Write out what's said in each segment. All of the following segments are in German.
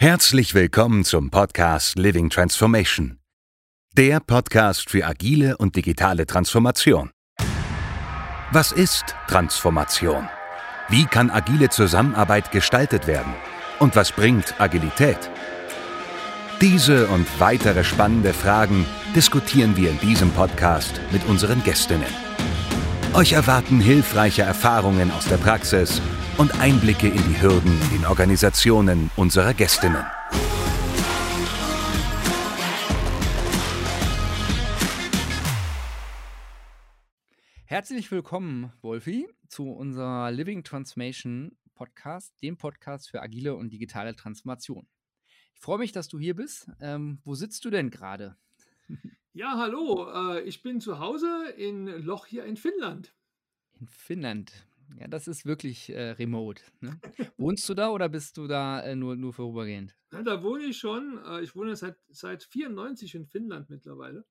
Herzlich willkommen zum Podcast Living Transformation. Der Podcast für agile und digitale Transformation. Was ist Transformation? Wie kann agile Zusammenarbeit gestaltet werden? Und was bringt Agilität? Diese und weitere spannende Fragen diskutieren wir in diesem Podcast mit unseren Gästinnen. Euch erwarten hilfreiche Erfahrungen aus der Praxis und Einblicke in die Hürden in den Organisationen unserer Gästinnen. Herzlich willkommen, Wolfi, zu unserer Living Transformation Podcast, dem Podcast für agile und digitale Transformation. Ich freue mich, dass du hier bist. Ähm, wo sitzt du denn gerade? Ja, hallo. Äh, ich bin zu Hause in Loch hier in Finnland. In Finnland. Ja, das ist wirklich äh, remote. Ne? Wohnst du da oder bist du da äh, nur, nur vorübergehend? Ja, da wohne ich schon. Äh, ich wohne seit, seit 94 in Finnland mittlerweile.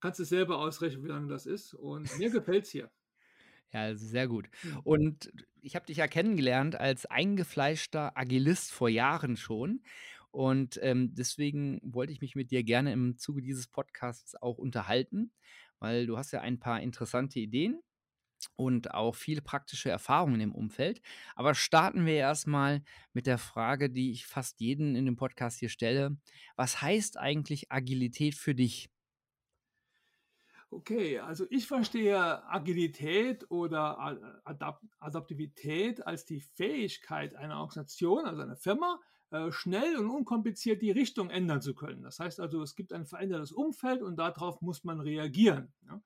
Kannst du selber ausrechnen, wie lange das ist. Und mir gefällt es hier. Ja, also sehr gut. Und ich habe dich ja kennengelernt als eingefleischter Agilist vor Jahren schon. Und ähm, deswegen wollte ich mich mit dir gerne im Zuge dieses Podcasts auch unterhalten, weil du hast ja ein paar interessante Ideen und auch viele praktische Erfahrungen im Umfeld. Aber starten wir erstmal mit der Frage, die ich fast jeden in dem Podcast hier stelle. Was heißt eigentlich Agilität für dich? Okay, also ich verstehe Agilität oder Adap Adaptivität als die Fähigkeit einer Organisation, also einer Firma, äh, schnell und unkompliziert die Richtung ändern zu können. Das heißt also, es gibt ein verändertes Umfeld und darauf muss man reagieren. Ja.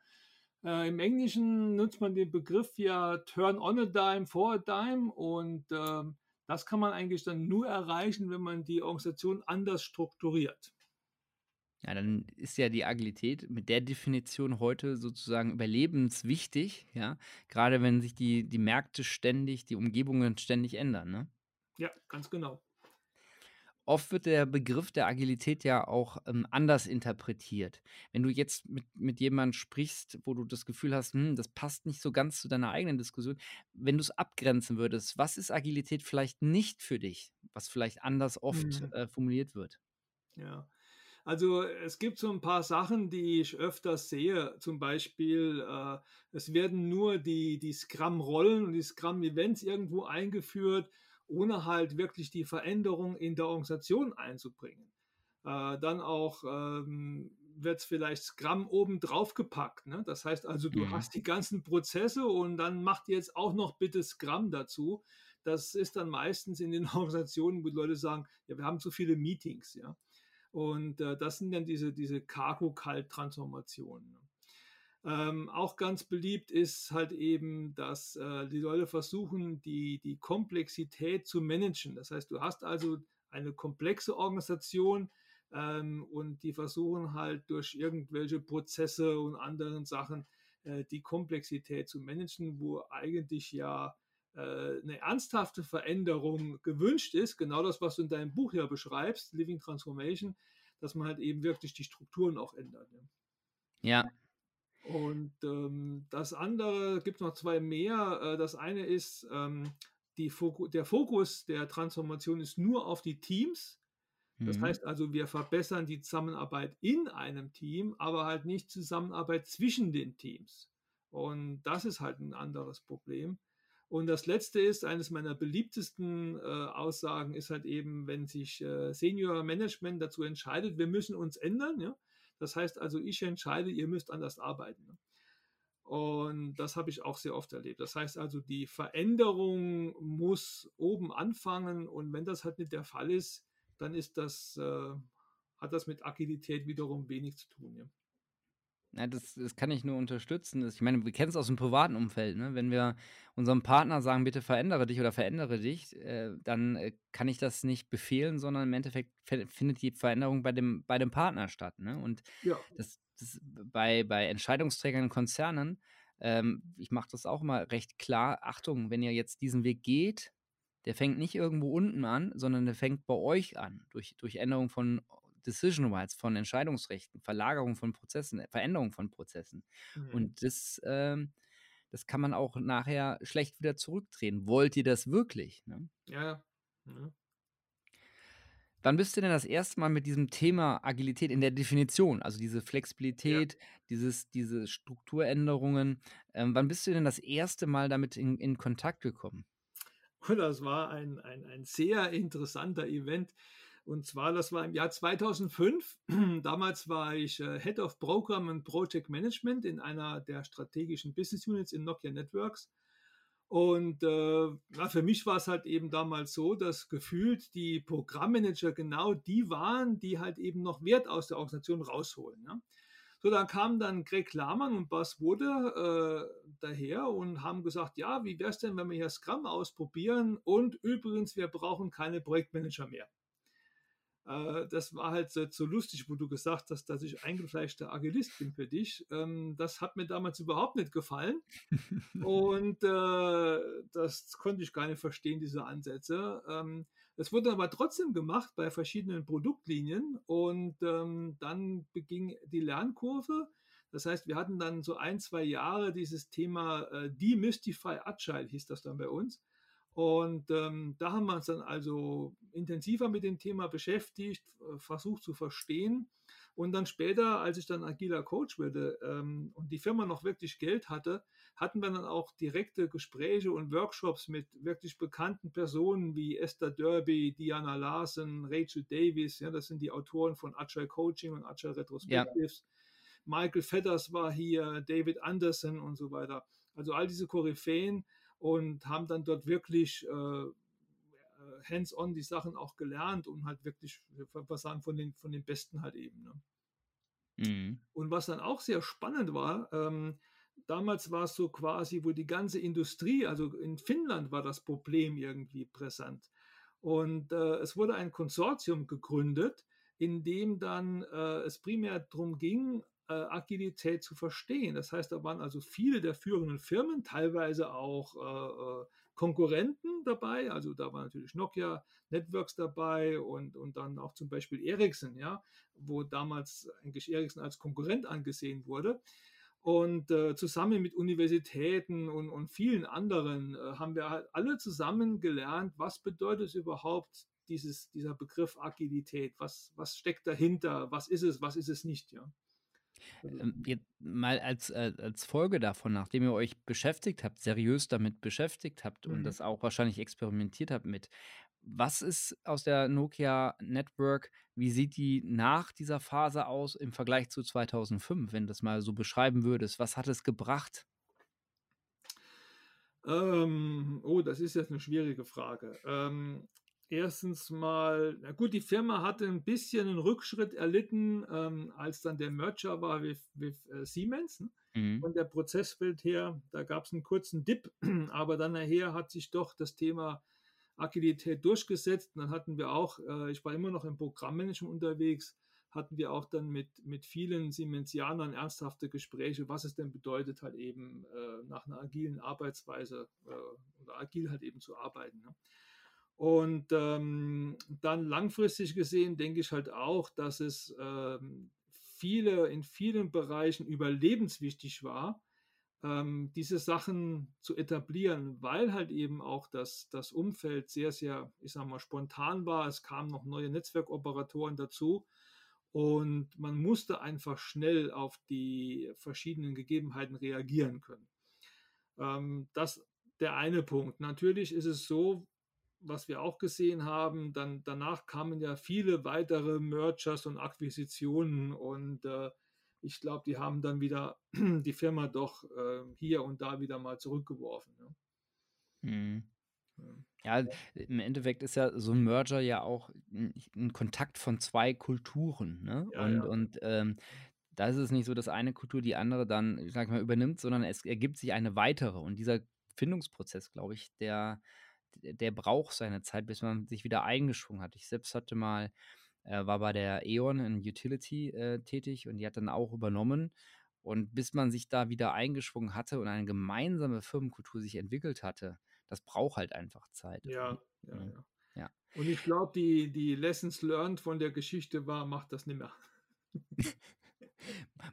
Äh, Im Englischen nutzt man den Begriff ja Turn on a dime, for a dime und äh, das kann man eigentlich dann nur erreichen, wenn man die Organisation anders strukturiert. Ja, dann ist ja die Agilität mit der Definition heute sozusagen überlebenswichtig, ja, gerade wenn sich die, die Märkte ständig, die Umgebungen ständig ändern, ne? Ja, ganz genau. Oft wird der Begriff der Agilität ja auch ähm, anders interpretiert. Wenn du jetzt mit, mit jemandem sprichst, wo du das Gefühl hast, hm, das passt nicht so ganz zu deiner eigenen Diskussion, wenn du es abgrenzen würdest, was ist Agilität vielleicht nicht für dich, was vielleicht anders oft Mhm. äh, formuliert wird? Ja. Also es gibt so ein paar Sachen, die ich öfters sehe. Zum Beispiel, äh, es werden nur die, die Scrum-Rollen und die Scrum-Events irgendwo eingeführt, ohne halt wirklich die Veränderung in der Organisation einzubringen. Äh, dann auch ähm, wird es vielleicht Scrum oben drauf gepackt. Ne? Das heißt also, du Mhm. hast die ganzen Prozesse und dann macht jetzt auch noch bitte Scrum dazu. Das ist dann meistens in den Organisationen, wo die Leute sagen, ja, wir haben zu viele Meetings, ja. Und äh, das sind dann diese, diese Cargo-Kalt-Transformationen. Ähm, auch ganz beliebt ist halt eben, dass äh, die Leute versuchen, die, die Komplexität zu managen. Das heißt, du hast also eine komplexe Organisation ähm, und die versuchen halt durch irgendwelche Prozesse und anderen Sachen äh, die Komplexität zu managen, wo eigentlich ja äh, eine ernsthafte Veränderung gewünscht ist. Genau das, was du in deinem Buch ja beschreibst, Living Transformation, dass man halt eben wirklich die Strukturen auch ändert. Ja. Ja, Und ähm, das andere gibt noch zwei mehr. Äh, das eine ist, ähm, Foku der Fokus der Transformation ist nur auf die Teams. Das mhm. heißt also, wir verbessern die Zusammenarbeit in einem Team, aber halt nicht Zusammenarbeit zwischen den Teams. Und das ist halt ein anderes Problem. Und das letzte ist, eines meiner beliebtesten äh, Aussagen ist halt eben, wenn sich äh, Senior Management dazu entscheidet, wir müssen uns ändern. Ja? Das heißt also, ich entscheide, ihr müsst anders arbeiten. Ne? Und das habe ich auch sehr oft erlebt. Das heißt also, die Veränderung muss oben anfangen und wenn das halt nicht der Fall ist, dann ist das, äh, hat das mit Agilität wiederum wenig zu tun. Ja. Ja, das, das kann ich nur unterstützen. Ich meine, wir kennen es aus dem privaten Umfeld. Ne? Wenn wir unserem Partner sagen, bitte verändere dich oder verändere dich, äh, dann äh, kann ich das nicht befehlen, sondern im Endeffekt fe- findet die Veränderung bei dem, bei dem Partner statt. Ne? Und ja. das, das bei, bei Entscheidungsträgern in Konzernen, ähm, ich mache das auch immer recht klar, Achtung, wenn ihr jetzt diesen Weg geht, der fängt nicht irgendwo unten an, sondern der fängt bei euch an, durch, durch Änderung von Decision Rights, von Entscheidungsrechten, Verlagerung von Prozessen, äh, Veränderung von Prozessen. Mhm. Und das, ähm, das kann man auch nachher schlecht wieder zurückdrehen. Wollt ihr das wirklich? Ne? Ja. ja. Wann bist du denn das erste Mal mit diesem Thema Agilität in der Definition, also diese Ja. Flexibilität, dieses diese Strukturänderungen, ähm, wann bist du denn das erste Mal damit in in Kontakt gekommen? Und das war ein ein ein sehr interessanter Event. Und zwar, das war im Jahr 2005. Damals war ich, äh, Head of Program and Project Management in einer der strategischen Business Units in Nokia Networks. Und, äh, ja, für mich war es halt eben damals so, dass gefühlt die Programmmanager genau die waren, die halt eben noch Wert aus der Organisation rausholen, ne? So, dann kamen dann Greg Lahmann und Bas Wohde, äh, daher und haben gesagt: „Ja, wie wäre es denn, wenn wir hier Scrum ausprobieren? Und übrigens, wir brauchen keine Projektmanager mehr.“ Äh, das war halt so so lustig, wo du gesagt hast, dass ich eingefleischter Agilist bin für dich. Ähm, das hat mir damals überhaupt nicht gefallen. Und, äh, das konnte ich gar nicht verstehen, diese Ansätze. Ähm, es wurde aber trotzdem gemacht bei verschiedenen Produktlinien und, ähm, dann beging die Lernkurve. Das heißt, wir hatten dann so ein 2 Jahre dieses Thema, äh, Demystify Agile hieß das dann bei uns. Und, ähm, da haben wir uns dann also intensiver mit dem Thema beschäftigt, äh, versucht zu verstehen. Und dann später, als ich dann agiler Coach wurde, ähm, und die Firma noch wirklich Geld hatte, hatten wir dann auch direkte Gespräche und Workshops mit wirklich bekannten Personen wie Esther Derby, Diana Larsen, Rachel Davies, ja, das sind die Autoren von Agile Coaching und Agile Ja. Retrospectives. Michael Fetters war hier, David Anderson und so weiter. Also all diese Koryphäen und haben dann dort wirklich, äh, äh, hands-on die Sachen auch gelernt und halt wirklich, was sagen, von den von den Besten halt eben, ne? Mhm. Und was dann auch sehr spannend war, ähm, damals war es so quasi, wo die ganze Industrie also in Finnland war das Problem irgendwie präsent. Und, äh, es wurde ein Konsortium gegründet, in dem dann, äh, es primär drum ging, äh, Agilität zu verstehen. Das heißt, da waren also viele der führenden Firmen, teilweise auch, äh, äh, Konkurrenten dabei. Also, da war natürlich Nokia Networks dabei und und dann auch zum Beispiel Ericsson, ja, wo damals eigentlich Ericsson als Konkurrent angesehen wurde. Und, äh, zusammen mit Universitäten und und vielen anderen, äh, haben wir halt alle zusammen gelernt, was bedeutet es überhaupt, dieses dieser Begriff Agilität? Was was steckt dahinter? Was ist es, was ist es nicht, ja? Also Ähm, jetzt mal als äh, als Folge davon, nachdem ihr euch beschäftigt habt, seriös damit beschäftigt habt und Mhm. das auch wahrscheinlich experimentiert habt mit. Was ist aus der Nokia Network wie sieht die nach dieser Phase aus im Vergleich zu 2005, wenn du das mal so beschreiben würdest? Was hat es gebracht? Ähm, oh, das ist jetzt 'ne schwierige Frage. Ähm, 1. mal na gut, die Firma hatte 'n bisschen 'nen Rückschritt erlitten, ähm, als dann der Merger war with with, äh, Siemens, ne? Mhm. Von der Prozesswelt her, da gab's 'n kurzen Dip, aber dann nachher hat sich doch das Thema Agilität durchgesetzt. Und dann hatten wir auch äh, ich war immer noch im Programmmanagement unterwegs, hatten wir auch dann mit mit vielen Siemensianern ernsthafte Gespräche, was es denn bedeutet, halt eben, äh, nach 'ner agilen Arbeitsweise, äh, oder agil halt eben zu arbeiten, ne? Und, ähm, dann langfristig gesehen denke ich halt auch, dass es, ähm, viele in vielen Bereichen überlebenswichtig war, ähm, diese Sachen zu etablieren, weil halt eben auch das das Umfeld sehr, sehr, ich sage mal, spontan war. Es kamen noch neue Netzwerkoperatoren dazu und man musste einfach schnell auf die verschiedenen Gegebenheiten reagieren können. Ähm, das der eine Punkt. Natürlich ist es so, was wir auch gesehen haben, dann danach kamen ja viele weitere Mergers und Akquisitionen und, äh, ich glaube, die haben dann wieder die Firma doch, äh, hier und da wieder mal zurückgeworfen, ne? Mhm. Ja. Im Endeffekt ist ja so 'n Merger ja auch 'n 'n Kontakt von 2 Kulturen, ne? Ja, Und ja. und, ähm, da ist es nicht so, dass eine Kultur die andere dann, ich mal, übernimmt, sondern es ergibt sich eine weitere. Und dieser Findungsprozess, glaube ich, der der braucht seine Zeit, bis man sich wieder eingeschwungen hat. Ich selbst hatte mal äh, war bei der E.ON in Utility, äh, tätig und die hat dann auch übernommen. Und bis man sich da wieder eingeschwungen hatte und eine gemeinsame Firmenkultur sich entwickelt hatte, das braucht halt einfach Zeit. Und Ja, ja, mhm, ja. ja. Und ich glaube, die die Lessons learned von der Geschichte war: „Macht das nimmer.“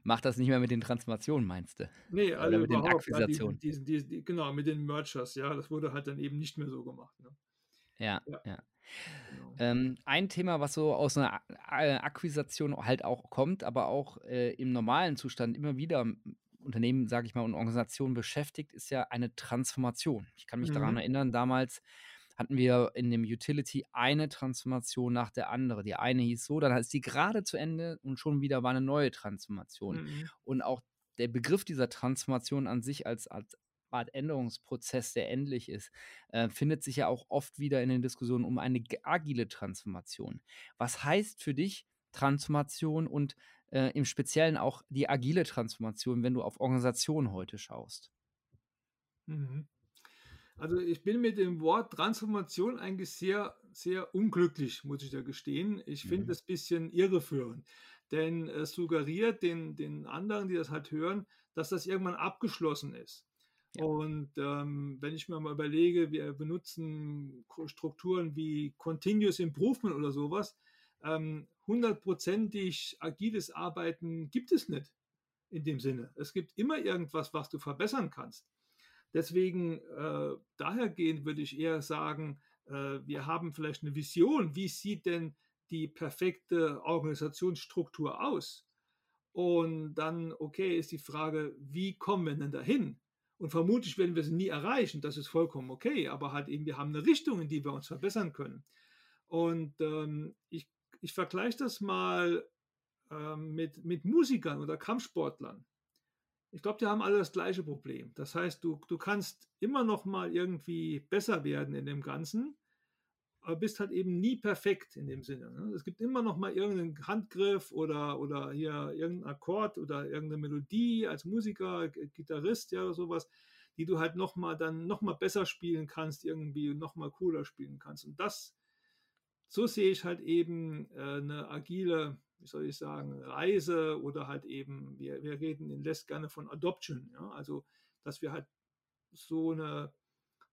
Macht das nicht mehr mit den Transformationen, meinst du? Ne, Oder also mit den überhaupt, ja, Akquisitionen? diesen diesen die genau, mit den Mergers, ja, das wurde halt dann eben nicht mehr so gemacht, ne? Ja, Ja. ja. Genau. Ähm, ein Thema, was so aus einer Akquisition halt auch kommt, aber auch äh, im normalen Zustand immer wieder Unternehmen, sage ich mal, und Organisationen beschäftigt, ist ja eine Transformation. Ich kann mich mhm. daran erinnern, damals hatten wir in dem Utility eine Transformation nach der anderen. Die eine hieß so, dann ist die gerade zu Ende und schon wieder war eine neue Transformation. Mhm. Und auch der Begriff dieser Transformation an sich als, als Art Änderungsprozess, der endlich ist, äh, findet sich ja auch oft wieder in den Diskussionen um eine agile Transformation. Was heißt für dich Transformation und äh, im Speziellen auch die agile Transformation, wenn du auf Organisationen heute schaust? Mhm. Also ich bin mit dem Wort Transformation eigentlich sehr, sehr unglücklich, muss ich da gestehen. Ich finde mhm. das ein bisschen irreführend, denn es suggeriert den, den anderen, die das halt hören, dass das irgendwann abgeschlossen ist. Ja. Und ähm, wenn ich mir mal überlege, wir benutzen Strukturen wie Continuous Improvement oder sowas, ähm, hundertprozentig agiles Arbeiten gibt es nicht in dem Sinne. Es gibt immer irgendwas, was du verbessern kannst. Deswegen äh, dahergehend würde ich eher sagen, äh, wir haben vielleicht eine Vision, wie sieht denn die perfekte Organisationsstruktur aus? Und dann, okay, ist die Frage, wie kommen wir denn dahin? Und vermutlich werden wir sie nie erreichen, das ist vollkommen okay, aber halt eben, wir haben eine Richtung, in die wir uns verbessern können. Und ähm, ich, ich vergleiche das mal ähm, mit, mit Musikern oder Kampfsportlern. Ich glaube, die haben alle das gleiche Problem. Das heißt, du, du kannst immer noch mal irgendwie besser werden in dem Ganzen, aber bist halt eben nie perfekt in dem Sinne. Ne? Es gibt immer noch mal irgendeinen Handgriff oder, oder hier irgendeinen Akkord oder irgendeine Melodie als Musiker, Gitarrist, ja, oder sowas, die du halt noch mal dann noch mal besser spielen kannst irgendwie noch mal cooler spielen kannst. Und das, so sehe ich halt eben äh, eine agile wie soll ich sagen, Reise oder halt eben, wir, wir reden in Les gerne von Adoption, ja, also dass wir halt so eine,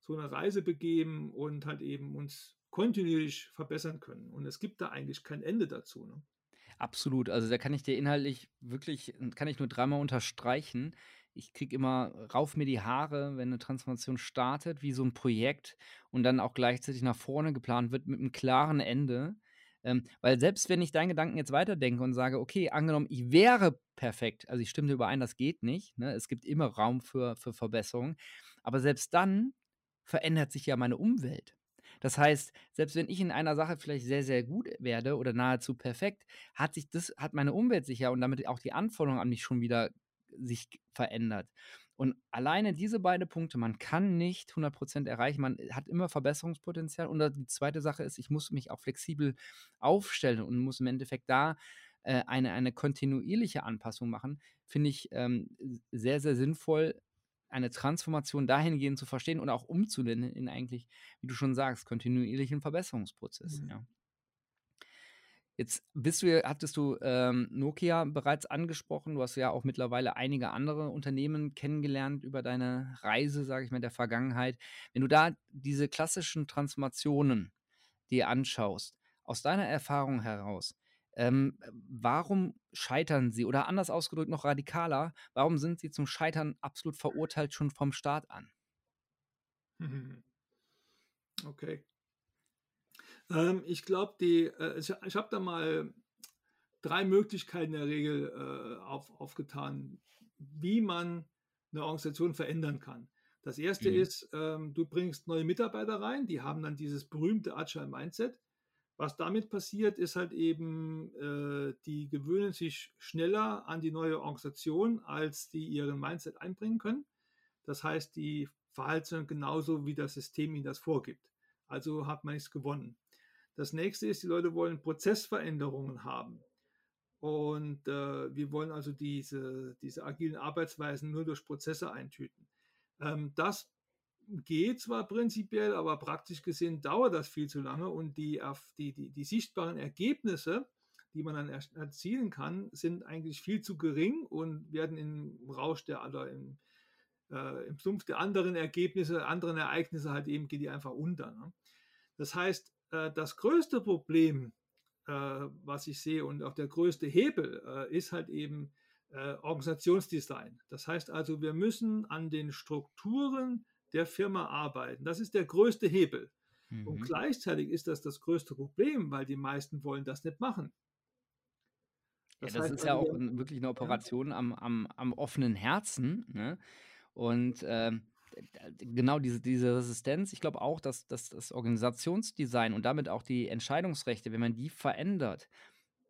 so eine Reise begeben und halt eben uns kontinuierlich verbessern können. Und es gibt da eigentlich kein Ende dazu. Ne? Absolut. Also da kann ich dir inhaltlich wirklich, kann ich nur dreimal unterstreichen. Ich kriege immer rauf mir die Haare, wenn eine Transformation startet, wie so ein Projekt und dann auch gleichzeitig nach vorne geplant wird mit einem klaren Ende. Ähm, weil selbst wenn ich deinen Gedanken jetzt weiterdenke und sage, okay, angenommen, ich wäre perfekt, also ich stimme überein, das geht nicht, ne? es gibt immer Raum für, für Verbesserung, aber selbst dann verändert sich ja meine Umwelt. Das heißt, selbst wenn ich in einer Sache vielleicht sehr, sehr gut werde oder nahezu perfekt, hat sich das, hat meine Umwelt sich ja und damit auch die Anforderungen an mich schon wieder sich verändert. Und alleine diese beiden Punkte, man kann nicht 100% erreichen, man hat immer Verbesserungspotenzial. Und die zweite Sache ist, ich muss mich auch flexibel aufstellen und muss im Endeffekt da äh, eine, eine kontinuierliche Anpassung machen, finde ich ähm, sehr, sehr sinnvoll, eine Transformation dahingehend zu verstehen und auch umzunennen in eigentlich, wie du schon sagst, kontinuierlichen Verbesserungsprozess. Mhm. Ja. Jetzt bist du, hattest du ähm, Nokia bereits angesprochen. Du hast ja auch mittlerweile einige andere Unternehmen kennengelernt über deine Reise, sage ich mal, der Vergangenheit. Wenn du da diese klassischen Transformationen dir anschaust, aus deiner Erfahrung heraus, ähm, warum scheitern sie? Oder anders ausgedrückt noch radikaler, warum sind sie zum Scheitern absolut verurteilt schon vom Start an? Okay. Ähm, ich glaube, die, äh, ich, ich habe da mal drei Möglichkeiten in der Regel äh, auf, aufgetan, wie man eine Organisation verändern kann. Das erste mhm. ist, ähm, du bringst neue Mitarbeiter rein, die haben dann dieses berühmte Agile Mindset. Was damit passiert, ist halt eben, äh, die gewöhnen sich schneller an die neue Organisation, als die ihren Mindset einbringen können. Das heißt, die verhalten sich genauso, wie das System ihnen das vorgibt. Also hat man nichts gewonnen. Das nächste ist, die Leute wollen Prozessveränderungen haben. Und äh, wir wollen also diese, diese agilen Arbeitsweisen nur durch Prozesse eintüten. Ähm, das geht zwar prinzipiell, aber praktisch gesehen dauert das viel zu lange und die, die, die, die sichtbaren Ergebnisse, die man dann erzielen kann, sind eigentlich viel zu gering und werden im Rausch der oder im, äh, im Sumpf der anderen Ergebnisse, anderen Ereignisse halt eben geht die einfach unter. Ne? Das heißt, das größte Problem, äh, was ich sehe und auch der größte Hebel äh, ist halt eben Organisationsdesign. Das heißt also, wir müssen an den Strukturen der Firma arbeiten. Das ist der größte Hebel. Mhm. Und gleichzeitig ist das das größte Problem, weil die meisten wollen das nicht machen. Das, ja, das ist ja auch wirklich eine Operation am, am, am offenen Herzen. Ne? Und ähm, genau diese, diese Resistenz, ich glaube auch, dass, dass das Organisationsdesign und damit auch die Entscheidungsrechte, wenn man die verändert,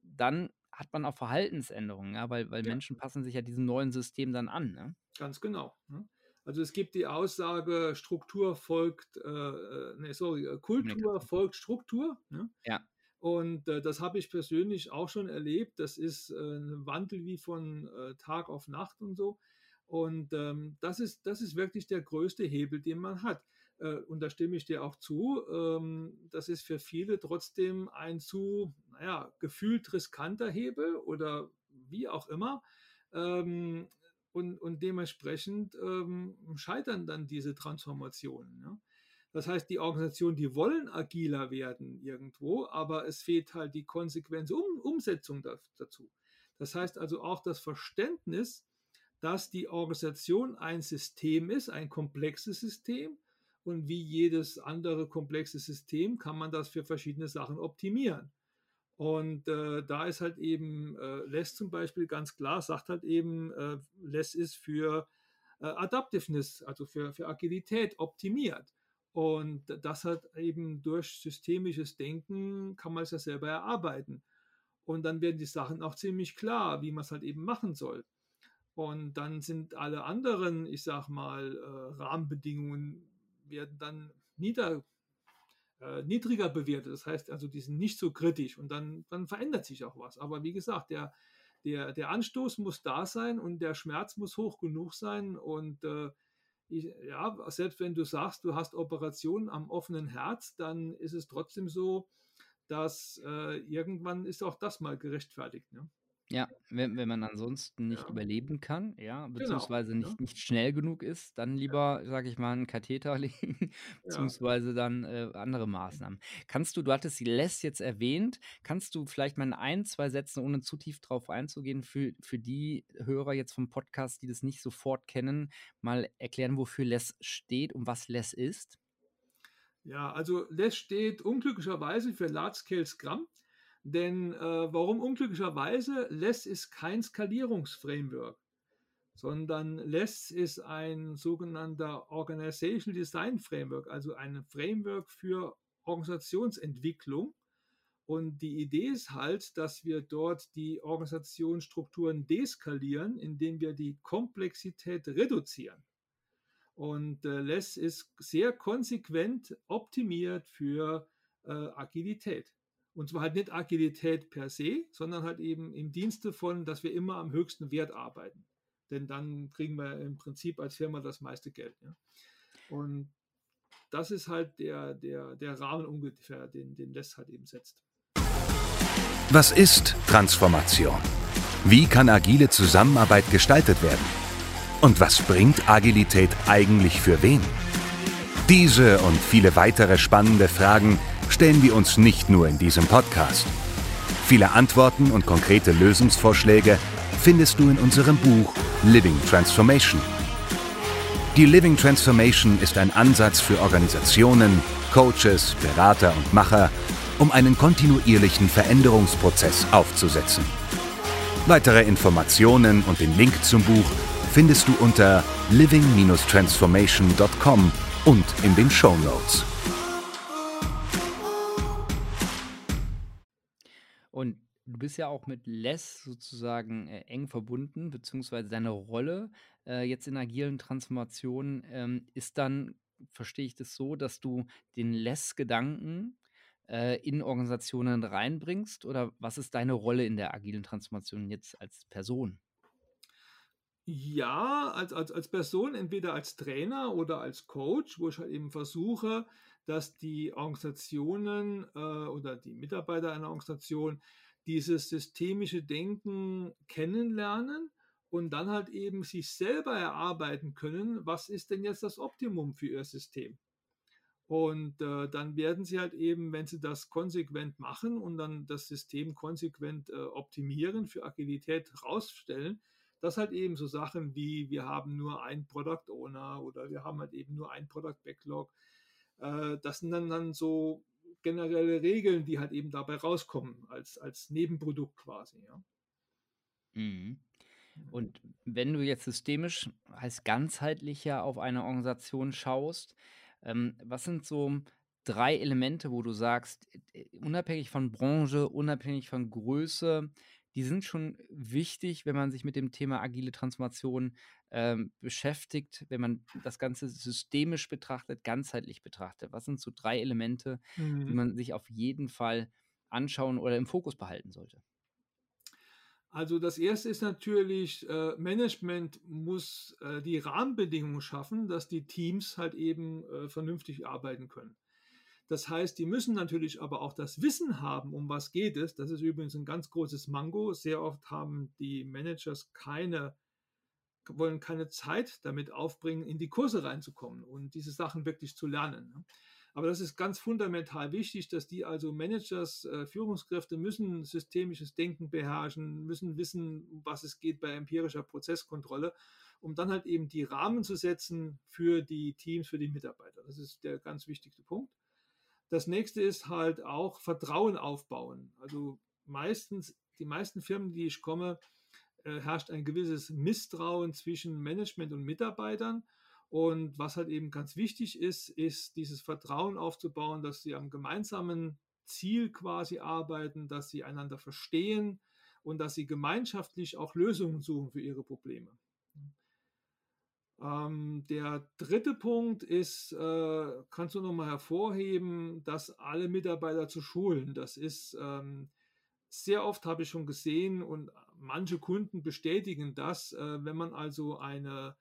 dann hat man auch Verhaltensänderungen, ja, weil, weil ja. Menschen passen sich ja diesem neuen System dann an. Ne? Ganz genau. Ne? Also es gibt die Aussage, Struktur folgt, äh, äh nee, sorry, äh, Kultur folgt Struktur. Ne? Ja. Und äh, das habe ich persönlich auch schon erlebt. Das ist äh, ein Wandel wie von äh, Tag auf Nacht und so. Und ähm, das, ist, das ist wirklich der größte Hebel, den man hat. Äh, und da stimme ich dir auch zu. Ähm, das ist für viele trotzdem ein zu, naja, gefühlt riskanter Hebel oder wie auch immer. Ähm, und, und dementsprechend ähm, scheitern dann diese Transformationen. Ja? Das heißt, die Organisationen, die wollen agiler werden irgendwo, aber es fehlt halt die konsequente um, Umsetzung dazu. Das heißt also auch das Verständnis, dass die Organisation ein System ist, ein komplexes System. Und wie jedes andere komplexe System kann man das für verschiedene Sachen optimieren. Und äh, da ist halt eben äh, LESS zum Beispiel ganz klar, sagt halt eben, äh, LESS ist für äh, Adaptiveness, also für, für Agilität optimiert. Und das hat eben durch systemisches Denken kann man es ja selber erarbeiten. Und dann werden die Sachen auch ziemlich klar, wie man es halt eben machen soll. Und dann sind alle anderen, ich sag mal, äh, Rahmenbedingungen werden dann nieder, äh, niedriger bewertet. Das heißt also, die sind nicht so kritisch und dann, dann verändert sich auch was. Aber wie gesagt, der, der, der Anstoß muss da sein und der Schmerz muss hoch genug sein. Und äh, ich, ja, selbst wenn du sagst, du hast Operationen am offenen Herz, dann ist es trotzdem so, dass äh, irgendwann ist auch das mal gerechtfertigt. Ne? Ja, wenn wenn man ansonsten nicht Ja. überleben kann, ja, Genau, beziehungsweise ne? nicht nicht schnell genug ist, dann Ja. lieber, sage ich mal, 'n Katheter legen, Ja. beziehungsweise dann, äh, andere Maßnahmen. Kannst du du hattest die LES jetzt erwähnt. Kannst du vielleicht mal in ein, 2 Sätzen, ohne zu tief drauf einzugehen, für für die Hörer jetzt vom Podcast, die das nicht sofort kennen, mal erklären, wofür LES steht und was LES ist? Ja, also LES steht unglücklicherweise für Large Scale Scrum. Denn äh, warum unglücklicherweise? LESS ist kein Skalierungsframework, sondern LESS ist ein sogenannter Organizational Design Framework, also ein Framework für Organisationsentwicklung. Und die Idee ist halt, dass wir dort die Organisationsstrukturen deskalieren, indem wir die Komplexität reduzieren. Und äh, LESS ist sehr konsequent optimiert für äh, Agilität. Und zwar halt nicht Agilität per se, sondern halt eben im Dienste von, dass wir immer am höchsten Wert arbeiten. Denn dann kriegen wir im Prinzip als Firma das meiste Geld. Ja. Und das ist halt der, der, der Rahmen ungefähr, den, den LESS halt eben setzt. Was ist Transformation? Wie kann agile Zusammenarbeit gestaltet werden? Und was bringt Agilität eigentlich für wen? Diese und viele weitere spannende Fragen stellen wir uns nicht nur in diesem Podcast. Viele Antworten und konkrete Lösungsvorschläge findest du in unserem Buch Living Transformation. Die Living Transformation ist ein Ansatz für Organisationen, Coaches, Berater und Macher, um einen kontinuierlichen Veränderungsprozess aufzusetzen. Weitere Informationen und den Link zum Buch findest du unter living-transformation.com und in den Show Notes. Du bist ja auch mit Les sozusagen äh, eng verbunden, beziehungsweise deine Rolle äh, jetzt in agilen Transformationen ähm, ist dann, verstehe ich das so, dass du den Les-Gedanken äh, in Organisationen reinbringst? Oder was ist deine Rolle in der agilen Transformation jetzt als Person? Ja, als, als, als Person, entweder als Trainer oder als Coach, wo ich halt eben versuche, dass die Organisationen äh, oder die Mitarbeiter einer Organisation dieses systemische Denken kennenlernen und dann halt eben sich selber erarbeiten können, was ist denn jetzt das Optimum für ihr System. Und äh, dann werden sie halt eben, wenn sie das konsequent machen und dann das System konsequent äh, optimieren, für Agilität rausstellen, dass halt eben so Sachen wie wir haben nur ein Product Owner oder wir haben halt eben nur ein Product Backlog Äh, das sind dann, dann so generelle Regeln, die halt eben dabei rauskommen, als, als Nebenprodukt quasi. Ja. Mhm. Und wenn du jetzt systemisch, heißt ganzheitlicher auf eine Organisation schaust, ähm, was sind so drei Elemente, wo du sagst, äh, unabhängig von Branche, unabhängig von Größe, die sind schon wichtig, wenn man sich mit dem Thema agile Transformation ähm, beschäftigt, wenn man das Ganze systemisch betrachtet, ganzheitlich betrachtet. Was sind so drei Elemente, die Mhm. man sich auf jeden Fall anschauen oder im Fokus behalten sollte? Also das erste ist natürlich, äh, Management muss äh, die Rahmenbedingungen schaffen, dass die Teams halt eben äh, vernünftig arbeiten können. Das heißt, die müssen natürlich aber auch das Wissen haben, um was geht es. Das ist übrigens ein ganz großes Mango. Sehr oft haben die Managers keine, wollen keine Zeit damit aufbringen, in die Kurse reinzukommen und diese Sachen wirklich zu lernen. ne? Aber das ist ganz fundamental wichtig, dass die also Managers, äh, Führungskräfte müssen systemisches Denken beherrschen, müssen wissen, was es geht bei empirischer Prozesskontrolle, um dann halt eben die Rahmen zu setzen für die Teams, für die Mitarbeiter. Das ist der ganz wichtigste Punkt. Das nächste ist halt auch Vertrauen aufbauen. Also meistens, die meisten Firmen, die ich komme, äh, herrscht ein gewisses Misstrauen zwischen Management und Mitarbeitern. Und was halt eben ganz wichtig ist, ist dieses Vertrauen aufzubauen, dass sie am gemeinsamen Ziel quasi arbeiten, dass sie einander verstehen und dass sie gemeinschaftlich auch Lösungen suchen für ihre Probleme. Ähm, der dritte Punkt ist, äh, kannst du nochmal hervorheben, dass alle Mitarbeiter zu schulen. Das ist ähm, sehr oft habe ich schon gesehen und manche Kunden bestätigen das, äh, wenn man also eine,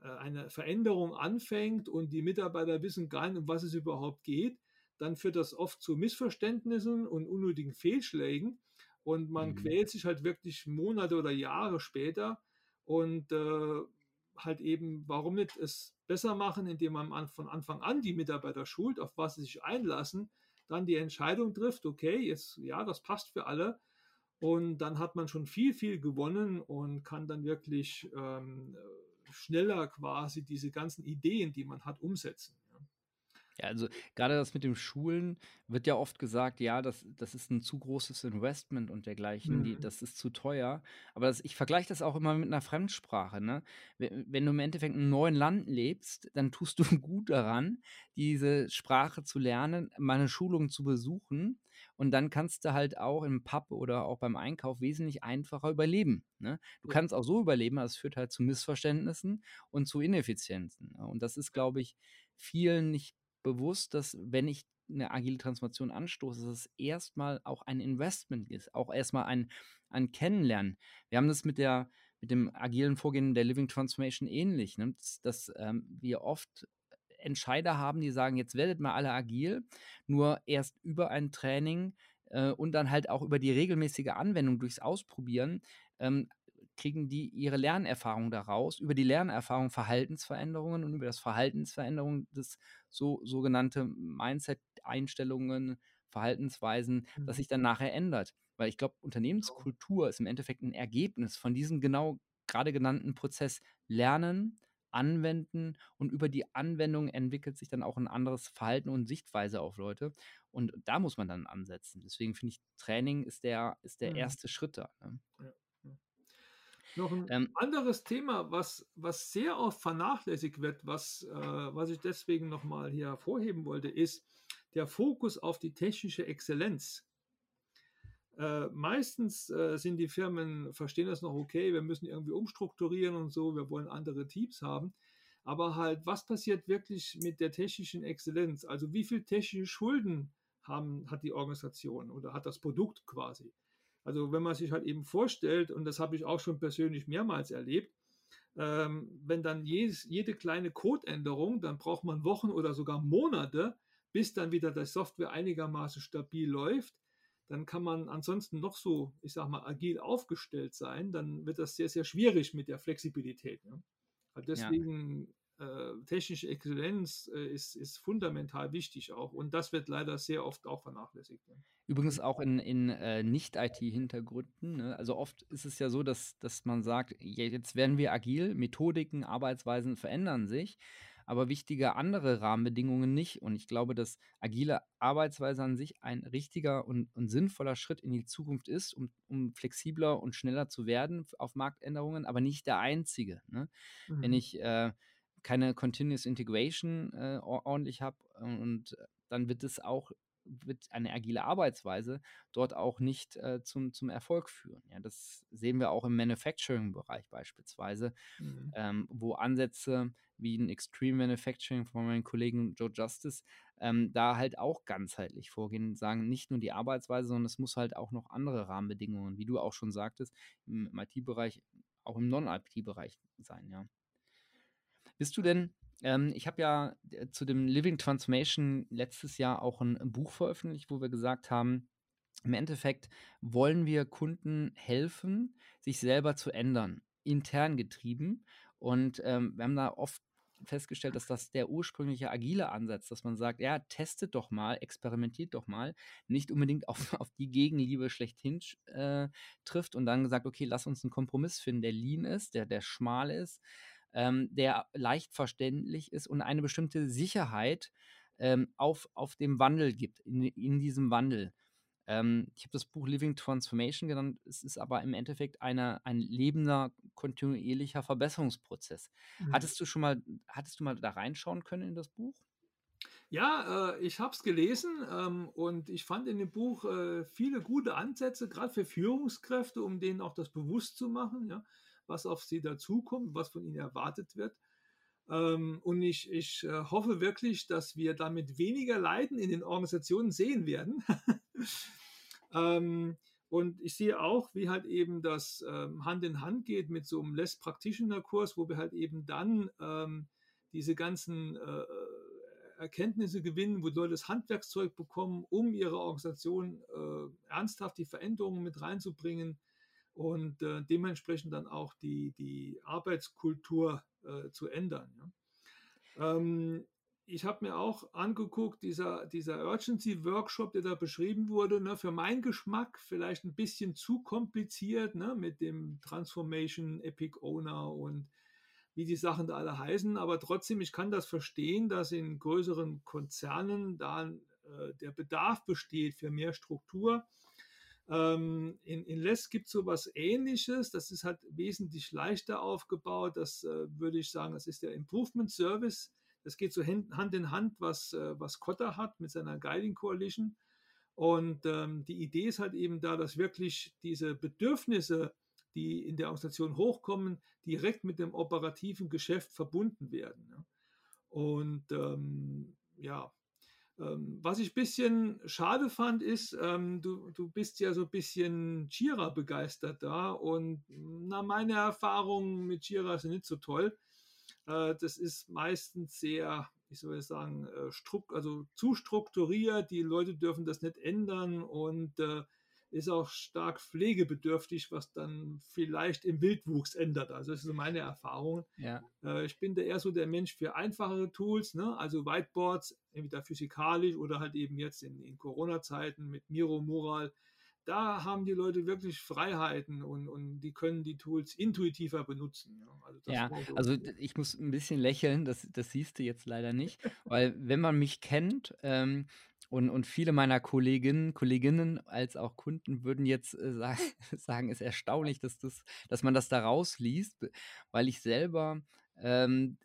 äh, eine Veränderung anfängt und die Mitarbeiter wissen gar nicht, um was es überhaupt geht, dann führt das oft zu Missverständnissen und unnötigen Fehlschlägen und man Mhm. quält sich halt wirklich Monate oder Jahre später und äh, halt eben, warum nicht es besser machen, indem man an, von Anfang an die Mitarbeiter schult, auf was sie sich einlassen, dann die Entscheidung trifft, okay, jetzt ja, das passt für alle. Und dann hat man schon viel, viel gewonnen und kann dann wirklich ähm, schneller quasi diese ganzen Ideen, die man hat, umsetzen. Ja. Also gerade das mit dem Schulen wird ja oft gesagt, ja, das, das ist ein zu großes Investment und dergleichen, die, Mhm. das ist zu teuer. Aber das, ich vergleiche das auch immer mit einer Fremdsprache. Ne? Wenn, wenn du im Endeffekt in einem neuen Land lebst, dann tust du gut daran, diese Sprache zu lernen, mal eine Schulung zu besuchen. Und dann kannst du halt auch im Pub oder auch beim Einkauf wesentlich einfacher überleben. Ne? Du Ja. kannst auch so überleben, aber es führt halt zu Missverständnissen und zu Ineffizienzen. Ne? Und das ist, glaube ich, vielen nicht bewusst, dass wenn ich eine agile Transformation anstoße, dass es erstmal auch ein Investment ist, auch erstmal ein, ein Kennenlernen. Wir haben das mit der mit dem agilen Vorgehen der Living Transformation ähnlich, ne? dass, dass ähm, wir oft Entscheider haben, die sagen, jetzt werdet mal alle agil, nur erst über ein Training äh, und dann halt auch über die regelmäßige Anwendung durchs Ausprobieren ähm, kriegen die ihre Lernerfahrung daraus, über die Lernerfahrung Verhaltensveränderungen und über das Verhaltensveränderung das so sogenannte Mindset-Einstellungen, Verhaltensweisen, das Mhm. sich dann nachher ändert. Weil ich glaube, Unternehmenskultur ist im Endeffekt ein Ergebnis von diesem genau gerade genannten Prozess Lernen, Anwenden und über die Anwendung entwickelt sich dann auch ein anderes Verhalten und Sichtweise auf Leute. Und da muss man dann ansetzen. Deswegen finde ich, Training ist der, ist der Mhm. erste Schritt da. Ne? Ja. Noch ein Ähm, anderes Thema, was, was sehr oft vernachlässigt wird, was, äh, was ich deswegen nochmal hier hervorheben wollte, ist der Fokus auf die technische Exzellenz. Äh, meistens äh, sind die Firmen, verstehen das noch okay, wir müssen irgendwie umstrukturieren und so, wir wollen andere Teams haben. Aber halt, was passiert wirklich mit der technischen Exzellenz? Also wie viel technische Schulden haben, hat die Organisation oder hat das Produkt quasi? Also wenn man sich halt eben vorstellt, und das habe ich auch schon persönlich mehrmals erlebt, ähm, wenn dann jedes, jede kleine Codeänderung, dann braucht man Wochen oder sogar Monate, bis dann wieder die Software einigermaßen stabil läuft. Dann kann man ansonsten noch so, ich sag mal, agil aufgestellt sein. Dann wird das sehr, sehr schwierig mit der Flexibilität. Ne? Also ja. Äh, technische Exzellenz äh, ist, ist fundamental wichtig auch. Und das wird leider sehr oft auch vernachlässigt. Ne? Übrigens auch in, in äh, Nicht-IT-Hintergründen. Ne? Also oft ist es ja so, dass, dass man sagt, ja, jetzt werden wir agil, Methodiken, Arbeitsweisen verändern sich. aber wichtige andere Rahmenbedingungen nicht. Und ich glaube, dass agile Arbeitsweise an sich ein richtiger und, und sinnvoller Schritt in die Zukunft ist, um, um, flexibler und schneller zu werden auf Marktänderungen, aber nicht der einzige. Ne? Mhm. Wenn ich äh, keine Continuous Integration äh, ordentlich habe und dann wird es auch wird eine agile Arbeitsweise dort auch nicht äh, zum, zum Erfolg führen. Ja, das sehen wir auch im Manufacturing-Bereich beispielsweise, mhm. ähm, wo Ansätze wie ein Extreme Manufacturing von meinem Kollegen Joe Justice ähm, da halt auch ganzheitlich vorgehen und sagen, nicht nur die Arbeitsweise, sondern es muss halt auch noch andere Rahmenbedingungen, wie du auch schon sagtest, im, im IT-Bereich, auch im Non-IT-Bereich sein, ja. Bist du denn ähm, ich habe ja äh, zu dem Living Transformation letztes Jahr auch ein Buch veröffentlicht, wo wir gesagt haben, im Endeffekt wollen wir Kunden helfen, sich selber zu ändern, intern getrieben. Und ähm, wir haben da oft festgestellt, dass das der ursprüngliche agile Ansatz, dass man sagt, ja, testet doch mal, experimentiert doch mal, nicht unbedingt auf, auf die Gegenliebe schlechthin äh, trifft und dann gesagt, okay, lass uns einen Kompromiss finden, der lean ist, der, der schmal ist, ähm, der leicht verständlich ist und eine bestimmte Sicherheit ähm, auf, auf dem Wandel gibt, in, in diesem Wandel. Ähm, ich habe das Buch Living Transformation genannt. Es ist aber im Endeffekt eine, ein lebender, kontinuierlicher Verbesserungsprozess. Mhm. Hattest du schon mal, hattest du mal da reinschauen können in das Buch? Ja, äh, ich habe es gelesen ähm, und ich fand in dem Buch äh, viele gute Ansätze, gerade für Führungskräfte, um denen auch das bewusst zu machen. Ja? Was auf sie dazukommt, was von ihnen erwartet wird. Ähm, und ich, ich äh, hoffe wirklich, dass wir damit weniger Leiden in den Organisationen sehen werden. ähm, und ich sehe auch, wie halt eben das ähm, Hand in Hand geht mit so einem Less Practitioner Kurs, wo wir halt eben dann ähm, diese ganzen äh, Erkenntnisse gewinnen, wo Leute das Handwerkszeug bekommen, um ihre Organisation äh, ernsthaft die Veränderungen mit reinzubringen, und äh, dementsprechend dann auch die, die Arbeitskultur äh, zu ändern. Ja. Ähm, ich habe mir auch angeguckt, dieser, dieser Urgency-Workshop, der da beschrieben wurde, ne, für meinen Geschmack vielleicht ein bisschen zu kompliziert ne, mit dem Transformation Epic Owner und wie die Sachen da alle heißen. Aber trotzdem, ich kann das verstehen, dass in größeren Konzernen da äh, der Bedarf besteht für mehr Struktur ähm, in, in Les gibt es so was ähnliches. Das ist halt wesentlich leichter aufgebaut. Das äh, würde ich sagen, das ist der Improvement Service. Das geht so Hand in Hand, was, äh, was Kotta hat mit seiner Guiding Coalition. Und ähm, die Idee ist halt eben da, dass wirklich diese Bedürfnisse, die in der Organisation hochkommen, direkt mit dem operativen Geschäft verbunden werden. Und ähm, ja, was ich ein bisschen schade fand, ist, ähm, du, du bist ja so ein bisschen Jira begeistert da und na, meine Erfahrungen mit Jira sind nicht so toll. Äh, das ist meistens sehr, ich soll sagen, äh, also zu strukturiert, die Leute dürfen das nicht ändern und äh, ist auch stark pflegebedürftig, was dann vielleicht im Wildwuchs ändert. Also das ist so meine Erfahrung. Ja. Äh, ich bin da eher so der Mensch für einfachere Tools, ne? also Whiteboards, entweder physikalisch oder halt eben jetzt in, in Corona-Zeiten mit Miro, Mural. Da haben die Leute wirklich Freiheiten und, und die können die Tools intuitiver benutzen. Ja, also, ja, so also ich muss ein bisschen lächeln, das, das siehst du jetzt leider nicht, weil wenn man mich kennt, ähm, und, und viele meiner Kolleginnen, Kolleginnen als auch Kunden würden jetzt äh, sagen, sagen, ist erstaunlich, dass, das, dass man das da rausliest, weil ich selber ähm,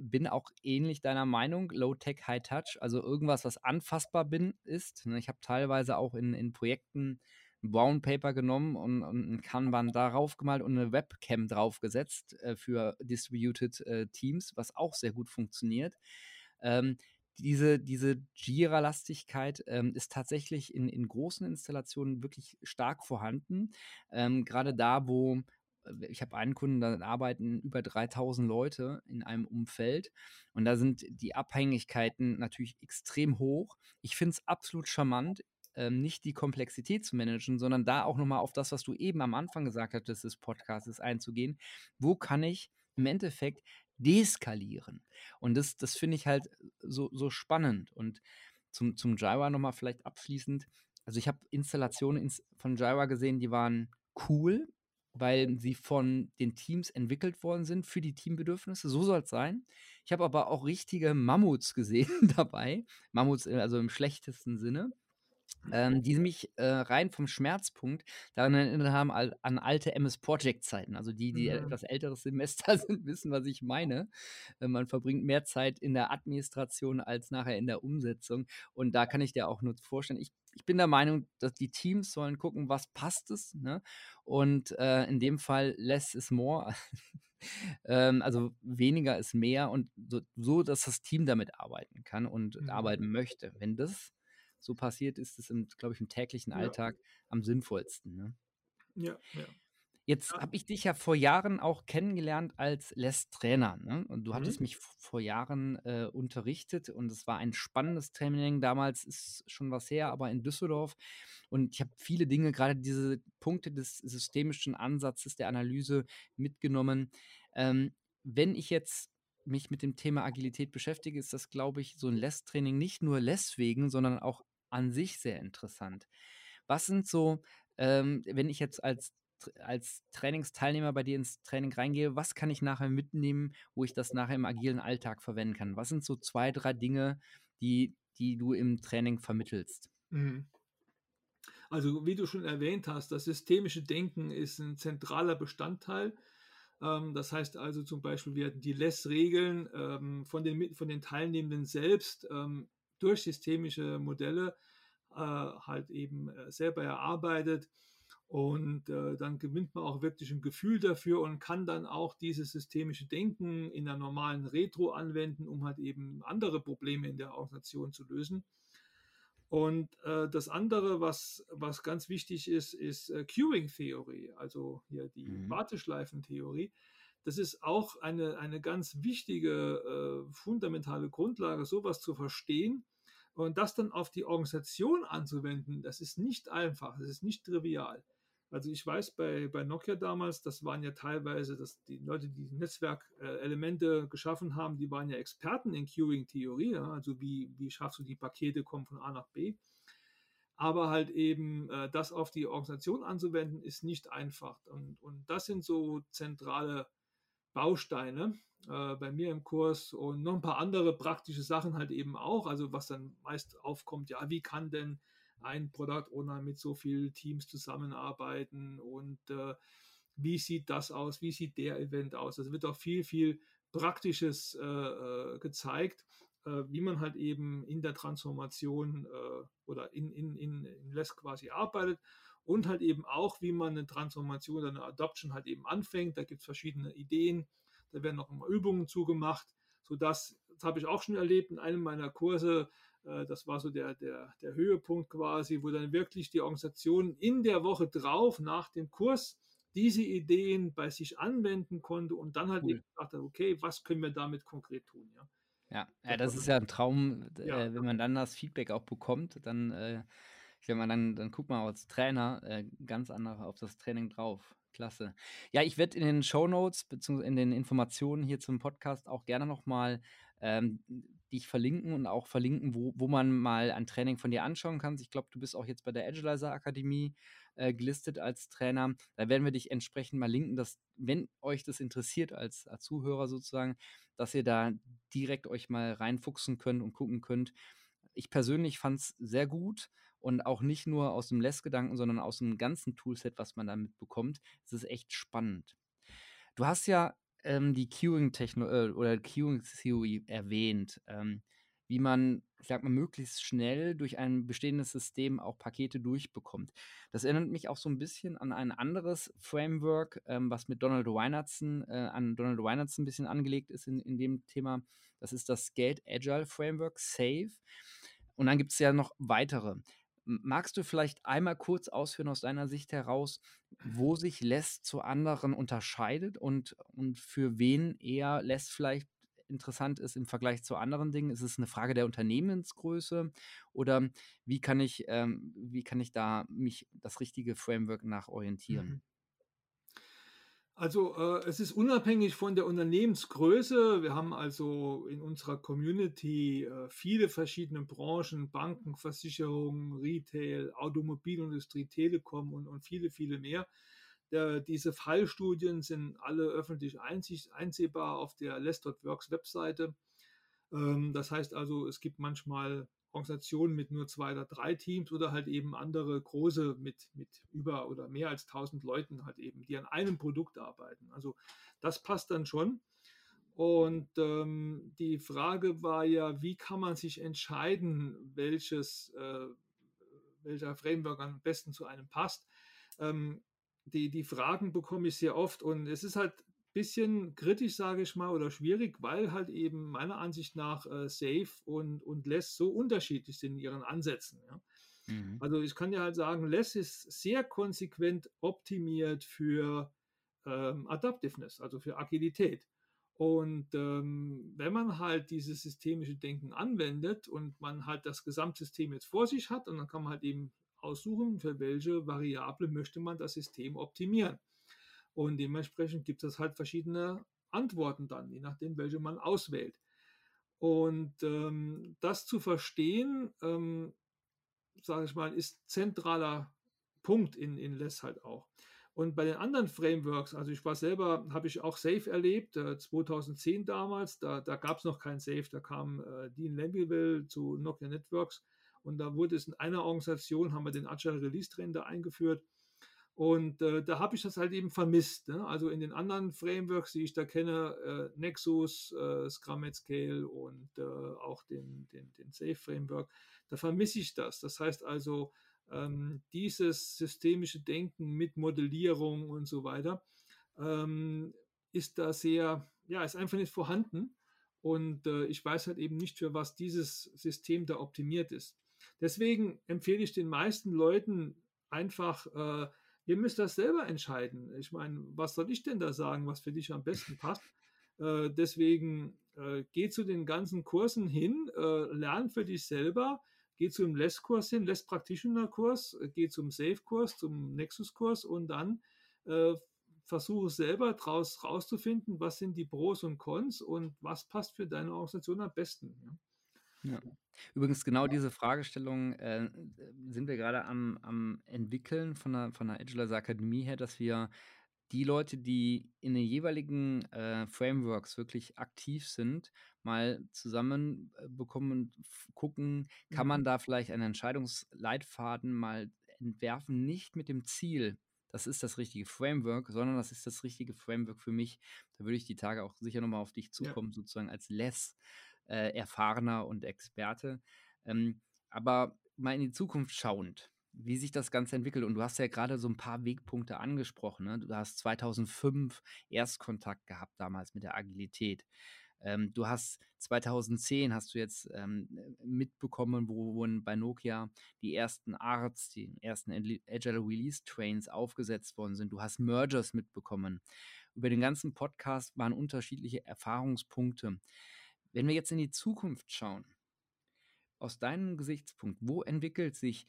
bin auch ähnlich deiner Meinung, Low Tech, High Touch, also irgendwas, was anfassbar bin, ist. Ne? Ich habe teilweise auch in, in Projekten Brown Paper genommen und, und ein Kanban darauf gemalt und eine Webcam draufgesetzt äh, für Distributed äh, Teams, was auch sehr gut funktioniert. Ähm, diese, diese Jira-Lastigkeit ähm, ist tatsächlich in, in großen Installationen wirklich stark vorhanden. Ähm, Gerade da, wo äh, ich habe einen Kunden, da arbeiten über 3000 Leute in einem Umfeld und da sind die Abhängigkeiten natürlich extrem hoch. Ich finde es absolut charmant, ähm, nicht die Komplexität zu managen, sondern da auch nochmal auf das, was du eben am Anfang gesagt hattest des Podcasts einzugehen. Wo kann ich im Endeffekt deskalieren. Und das, das finde ich halt so, so spannend. Und zum, zum Jira nochmal vielleicht abschließend. Also ich habe Installationen von Jira gesehen, die waren cool, weil sie von den Teams entwickelt worden sind für die Teambedürfnisse. So soll es sein. Ich habe aber auch richtige Mammuts gesehen dabei. Mammuts, äh, also im schlechtesten Sinne ähm, die mich äh, rein vom Schmerzpunkt daran erinnert haben al an alte MS Project Zeiten. Also die, die Mhm. etwas älteres Semester sind, wissen, was ich meine. Äh, man verbringt mehr Zeit in der Administration als nachher in der Umsetzung. Und da kann ich dir auch nur vorstellen, ich, ich bin der Meinung, dass die Teams sollen gucken, was passt es. Ne? Und äh, in dem Fall less is more. ähm, also weniger ist mehr und so, so, dass das Team damit arbeiten kann und Mhm. arbeiten möchte. Wenn das so passiert, ist es, glaube ich, im täglichen Ja. Alltag am sinnvollsten. Ne? Ja, ja. Jetzt habe ich dich ja vor Jahren auch kennengelernt als Les-Trainer. Ne? Und du hattest Mhm. mich vor Jahren äh, unterrichtet und es war ein spannendes Training. Damals ist schon was her, aber in Düsseldorf. Und ich habe viele Dinge, gerade diese Punkte des systemischen Ansatzes der Analyse mitgenommen. Ähm, wenn ich jetzt mich mit dem Thema Agilität beschäftige, ist das, glaube ich, so ein Less-Training nicht nur Less-wegen, sondern auch an sich sehr interessant. Was sind so, ähm, wenn ich jetzt als, als Trainingsteilnehmer bei dir ins Training reingehe, was kann ich nachher mitnehmen, wo ich das nachher im agilen Alltag verwenden kann? Was sind so zwei, drei Dinge, die, die du im Training vermittelst? Mhm. Also wie du schon erwähnt hast, das systemische Denken ist ein zentraler Bestandteil. Ähm, das heißt also zum Beispiel werden die Less-Regeln ähm, von, den, von den Teilnehmenden selbst ähm, durch systemische Modelle äh, halt eben äh, selber erarbeitet. Und äh, dann gewinnt man auch wirklich ein Gefühl dafür und kann dann auch dieses systemische Denken in der normalen Retro anwenden, um halt eben andere Probleme in der Organisation zu lösen. Und äh, das andere, was, was ganz wichtig ist, ist äh, Queuing-Theorie, also hier die Mhm. Warteschleifentheorie. Das ist auch eine, eine ganz wichtige, äh, fundamentale Grundlage, sowas zu verstehen und das dann auf die Organisation anzuwenden. Das ist nicht einfach, das ist nicht trivial. Also ich weiß bei, bei Nokia damals, das waren ja teilweise das, die Leute, die Netzwerkelemente geschaffen haben, die waren ja Experten in Queuing-Theorie, also wie, wie schaffst du die Pakete, kommen von A nach B. Aber halt eben äh, das auf die Organisation anzuwenden, ist nicht einfach. Und, und das sind so zentrale Bausteine äh, bei mir im Kurs und noch ein paar andere praktische Sachen halt eben auch. Also was dann meist aufkommt, ja, wie kann denn ein Product Owner mit so vielen Teams zusammenarbeiten und äh, wie sieht das aus, wie sieht der Event aus. Es wird auch viel, viel Praktisches äh, äh, gezeigt, äh, wie man halt eben in der Transformation äh, oder in, in, in, in LESS quasi arbeitet und halt eben auch, wie man eine Transformation oder eine Adoption halt eben anfängt. Da gibt es verschiedene Ideen, da werden noch immer Übungen zugemacht, sodass, das habe ich auch schon erlebt in einem meiner Kurse, äh, das war so der, der, der Höhepunkt quasi, wo dann wirklich die Organisation in der Woche drauf nach dem Kurs diese Ideen bei sich anwenden konnte und dann halt Cool. eben gesagt hat, okay, was können wir damit konkret tun? Ja? Ja, ja, Das ist ja ein Traum, Ja. äh, wenn man dann das Feedback auch bekommt, dann, äh, ich sag mal, dann, dann guckt man als Trainer äh, ganz anders auf das Training drauf. Klasse. Ja, ich werde in den Show Notes beziehungsweise in den Informationen hier zum Podcast auch gerne nochmal ähm, dich verlinken und auch verlinken, wo, wo man mal ein Training von dir anschauen kann. Ich glaube, du bist auch jetzt bei der Agilizer Akademie äh, gelistet als Trainer. Da werden wir dich entsprechend mal linken, dass, wenn euch das interessiert als, als Zuhörer sozusagen, dass ihr da direkt euch mal reinfuchsen könnt und gucken könnt. Ich persönlich fand es sehr gut und auch nicht nur aus dem Less-Gedanken, sondern aus dem ganzen Toolset, was man damit bekommt. Es ist echt spannend. Du hast ja ähm, die Queuing-Techno äh, oder Queuing-Theory erwähnt, ähm, wie man, ich sag mal, möglichst schnell durch ein bestehendes System auch Pakete durchbekommt. Das erinnert mich auch so ein bisschen an ein anderes Framework, ähm, was mit Donald Weinertson, äh, an Donald Weinertson ein bisschen angelegt ist in, in dem Thema. Das ist das Skate Agile Framework, SAFe. Und dann gibt es ja noch weitere. Magst du vielleicht einmal kurz ausführen aus deiner Sicht heraus, wo sich Less zu anderen unterscheidet und, und für wen eher Less vielleicht interessant ist im Vergleich zu anderen Dingen? Ist es eine Frage der Unternehmensgröße oder wie kann ich, ähm, wie kann ich da mich das richtige Framework nach orientieren? Also äh, es ist unabhängig von der Unternehmensgröße. Wir haben also in unserer Community äh, viele verschiedene Branchen, Banken, Versicherungen, Retail, Automobilindustrie, Telekom und, und viele, viele mehr. Der, diese Fallstudien sind alle öffentlich einzig, einsehbar auf der Less.works Webseite. Ähm, das heißt also, es gibt manchmal Organisationen mit nur zwei oder drei Teams oder halt eben andere große mit, mit über oder mehr als 1000 Leuten halt eben, die an einem Produkt arbeiten. Also das passt dann schon. Und ähm, die Frage war ja, wie kann man sich entscheiden, welches, äh, welcher Framework am besten zu einem passt. Ähm, die, die Fragen bekomme ich sehr oft und es ist halt bisschen kritisch, sage ich mal, oder schwierig, weil halt eben meiner Ansicht nach äh, Safe und, und Less so unterschiedlich sind in ihren Ansätzen. Ja. Mhm. Also ich kann ja halt sagen, Less ist sehr konsequent optimiert für ähm, Adaptiveness, also für Agilität. Und ähm, wenn man halt dieses systemische Denken anwendet und man halt das Gesamtsystem jetzt vor sich hat, und dann kann man halt eben aussuchen, für welche Variable möchte man das System optimieren. Und dementsprechend gibt es halt verschiedene Antworten dann, je nachdem, welche man auswählt. Und ähm, das zu verstehen, ähm, sage ich mal, ist zentraler Punkt in, in LESS halt auch. Und bei den anderen Frameworks, also ich war selber, habe ich auch Safe erlebt, äh, 2010 damals, da, da gab es noch kein Safe, da kam äh, Dean Levyville zu Nokia Networks und da wurde es in einer Organisation, haben wir den Agile Release Train da eingeführt und äh, da habe ich das halt eben vermisst. Ne? Also in den anderen Frameworks, die ich da kenne, äh, Nexus, äh, Scrum Scale und äh, auch den, den, den Safe Framework, da vermisse ich das. Das heißt also, ähm, dieses systemische Denken mit Modellierung und so weiter ähm, ist da sehr, ja, ist einfach nicht vorhanden. Und äh, ich weiß halt eben nicht, für was dieses System da optimiert ist. Deswegen empfehle ich den meisten Leuten einfach, äh, ihr müsst das selber entscheiden. Ich meine, was soll ich denn da sagen, was für dich am besten passt? Äh, deswegen äh, geh zu den ganzen Kursen hin, äh, lern für dich selber, geh zum Less-Kurs hin, Less-Practitioner-Kurs, geh zum Safe-Kurs, zum Nexus-Kurs und dann äh, versuche selber daraus rauszufinden, was sind die Pros und Cons und was passt für deine Organisation am besten. Ja. Ja. Übrigens, genau diese Fragestellung äh, sind wir gerade am, am entwickeln von der, von der Agilers Akademie her, dass wir die Leute, die in den jeweiligen äh, Frameworks wirklich aktiv sind, mal zusammenbekommen und gucken, kann man mhm. da vielleicht einen Entscheidungsleitfaden mal entwerfen, nicht mit dem Ziel, das ist das richtige Framework, sondern das ist das richtige Framework für mich. Da würde ich die Tage auch sicher nochmal auf dich zukommen, ja. sozusagen als less äh, erfahrener und Experte. Ähm, aber mal in die Zukunft schauend wie sich das Ganze entwickelt. Und du hast ja gerade so ein paar Wegpunkte angesprochen. Ne? Du hast 2005 Erstkontakt gehabt damals mit der Agilität. Ähm, du hast 2010 hast du jetzt ähm, mitbekommen, wo, wo bei Nokia die ersten Arts, die ersten Agile Release Trains aufgesetzt worden sind. Du hast Mergers mitbekommen. Über den ganzen Podcast waren unterschiedliche Erfahrungspunkte. Wenn wir jetzt in die Zukunft schauen, aus deinem Gesichtspunkt, wo entwickelt sich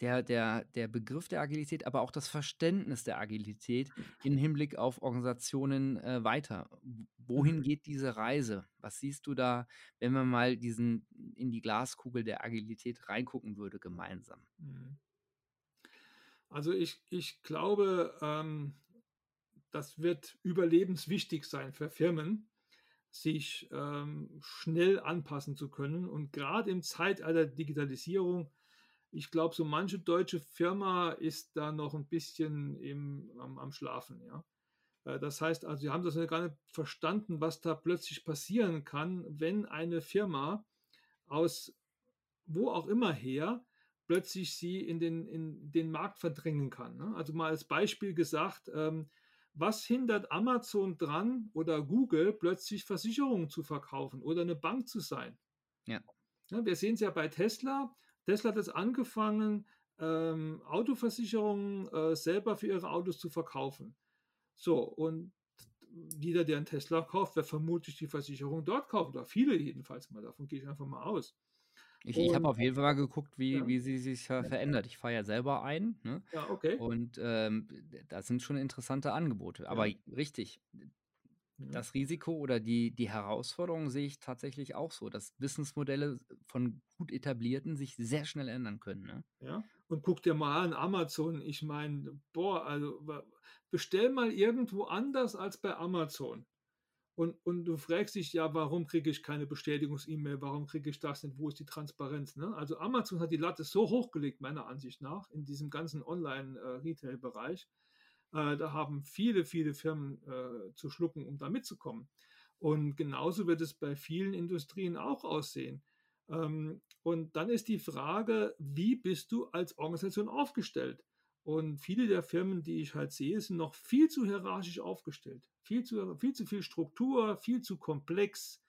der, der, der Begriff der Agilität, aber auch das Verständnis der Agilität im Hinblick auf Organisationen äh, weiter. Wohin mhm. geht diese Reise? Was siehst du da, wenn man mal diesen in die Glaskugel der Agilität reingucken würde, gemeinsam? Mhm. Also ich, ich glaube, ähm, das wird überlebenswichtig sein für Firmen, sich ähm, schnell anpassen zu können. Und gerade im Zeitalter Digitalisierung ich glaube, so manche deutsche Firma ist da noch ein bisschen im, am, am Schlafen, ja. Äh, das heißt also, sie haben das gar nicht verstanden, was da plötzlich passieren kann, wenn eine Firma aus wo auch immer her plötzlich sie in den, in den Markt verdrängen kann. Ne? Also mal als Beispiel gesagt, ähm, was hindert Amazon dran oder Google plötzlich Versicherungen zu verkaufen oder eine Bank zu sein? Ja. ja wir sehen es ja bei Tesla. Tesla hat es angefangen, ähm, Autoversicherungen äh, selber für ihre Autos zu verkaufen. So, und jeder, der einen Tesla kauft, wird vermutlich die Versicherung dort kaufen. Oder viele jedenfalls mal. Davon gehe ich einfach mal aus. Ich, ich habe auf jeden Fall mal geguckt, wie, ja. wie sie sich äh, verändert. Ich fahre ja selber ein. Ne? Ja, okay. Und ähm, das sind schon interessante Angebote. Aber ja. richtig, das Risiko oder die, die Herausforderung sehe ich tatsächlich auch so, dass Businessmodelle von gut etablierten sich sehr schnell ändern können. Ne? Ja, Und guck dir mal an, Amazon, ich meine, boah, also bestell mal irgendwo anders als bei Amazon. Und, und du fragst dich ja, warum kriege ich keine Bestätigungs-E-Mail, warum kriege ich das nicht, wo ist die Transparenz? Ne? Also Amazon hat die Latte so hochgelegt, meiner Ansicht nach, in diesem ganzen Online-Retail-Bereich. Äh, da haben viele, viele Firmen äh, zu schlucken, um da mitzukommen. Und genauso wird es bei vielen Industrien auch aussehen. Ähm, und dann ist die Frage, wie bist du als Organisation aufgestellt? Und viele der Firmen, die ich halt sehe, sind noch viel zu hierarchisch aufgestellt. Viel zu, viel zu viel Struktur, viel zu komplex.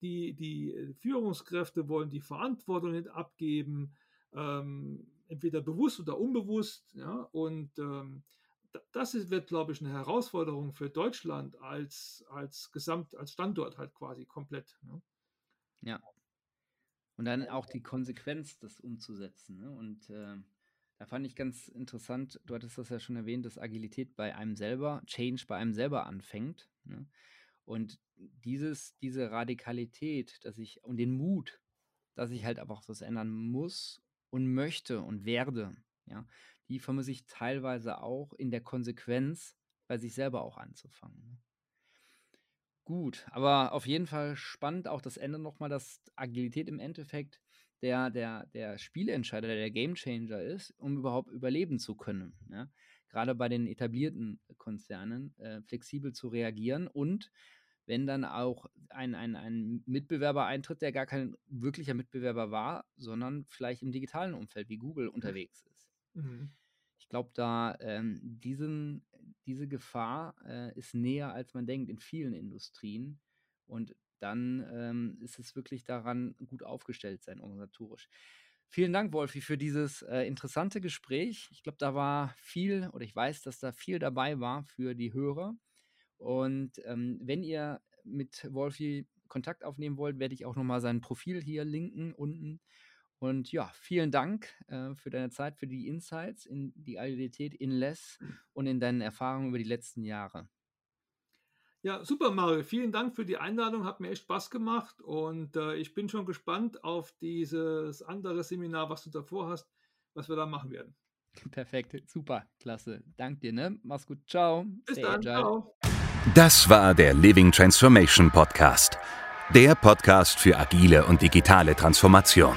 Die, die äh, Führungskräfte wollen die Verantwortung nicht abgeben, ähm, entweder bewusst oder unbewusst. Ja? Und ähm, das ist, wird, glaube ich, eine Herausforderung für Deutschland als, als Gesamt, als Standort halt quasi komplett. Ne? Ja. Und dann auch die Konsequenz, das umzusetzen. Ne? Und äh, da fand ich ganz interessant, du hattest das ja schon erwähnt, dass Agilität bei einem selber, Change bei einem selber anfängt. Ne? Und dieses, diese Radikalität, dass ich und den Mut, dass ich halt einfach was ändern muss und möchte und werde, ja, die vermisse ich teilweise auch in der Konsequenz, bei sich selber auch anzufangen. Ne? Gut, aber auf jeden Fall spannend auch das Ende nochmal, dass Agilität im Endeffekt der, der, der Spielentscheider, der Gamechanger ist, um überhaupt überleben zu können. Ja? Gerade bei den etablierten Konzernen äh, flexibel zu reagieren und wenn dann auch ein, ein, ein Mitbewerber eintritt, der gar kein wirklicher Mitbewerber war, sondern vielleicht im digitalen Umfeld wie Google unterwegs ist. Mhm. Ich glaube, da ähm, diesen, diese Gefahr äh, ist näher, als man denkt, in vielen Industrien. Und dann ähm, ist es wirklich daran, gut aufgestellt sein, organisatorisch. Vielen Dank, Wolfi, für dieses äh, interessante Gespräch. Ich glaube, da war viel, oder ich weiß, dass da viel dabei war für die Hörer. Und ähm, wenn ihr mit Wolfi Kontakt aufnehmen wollt, werde ich auch nochmal sein Profil hier linken unten. Und ja, vielen Dank äh, für deine Zeit, für die Insights in die Agilität in Less und in deinen Erfahrungen über die letzten Jahre. Ja, super, Mario. Vielen Dank für die Einladung. Hat mir echt Spaß gemacht und äh, ich bin schon gespannt auf dieses andere Seminar, was du davor hast, was wir da machen werden. Perfekt, super, klasse. Dank dir, ne? Mach's gut. Ciao. Bis Stay dann. Agile. Ciao. Das war der Living Transformation Podcast. Der Podcast für agile und digitale Transformation.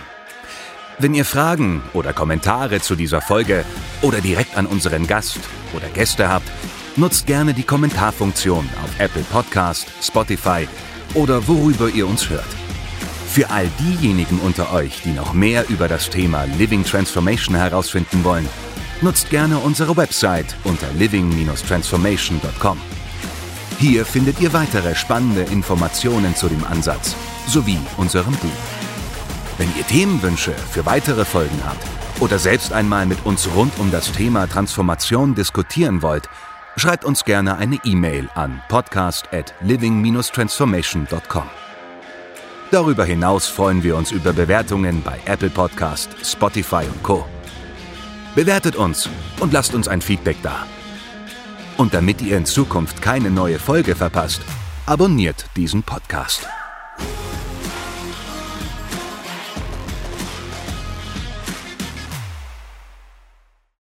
Wenn ihr Fragen oder Kommentare zu dieser Folge oder direkt an unseren Gast oder Gäste habt, Nutzt gerne die Kommentarfunktion auf Apple Podcast, Spotify oder worüber ihr uns hört. Für all diejenigen unter euch, die noch mehr über das Thema Living Transformation herausfinden wollen, nutzt gerne unsere Website unter living-transformation.com. Hier findet ihr weitere spannende Informationen zu dem Ansatz sowie unserem Buch. Wenn ihr Themenwünsche für weitere Folgen habt oder selbst einmal mit uns rund um das Thema Transformation diskutieren wollt, Schreibt uns gerne eine E-Mail an podcast at living-transformation.com. Darüber hinaus freuen wir uns über Bewertungen bei Apple Podcast, Spotify und Co. Bewertet uns und lasst uns ein Feedback da. Und damit ihr in Zukunft keine neue Folge verpasst, abonniert diesen Podcast.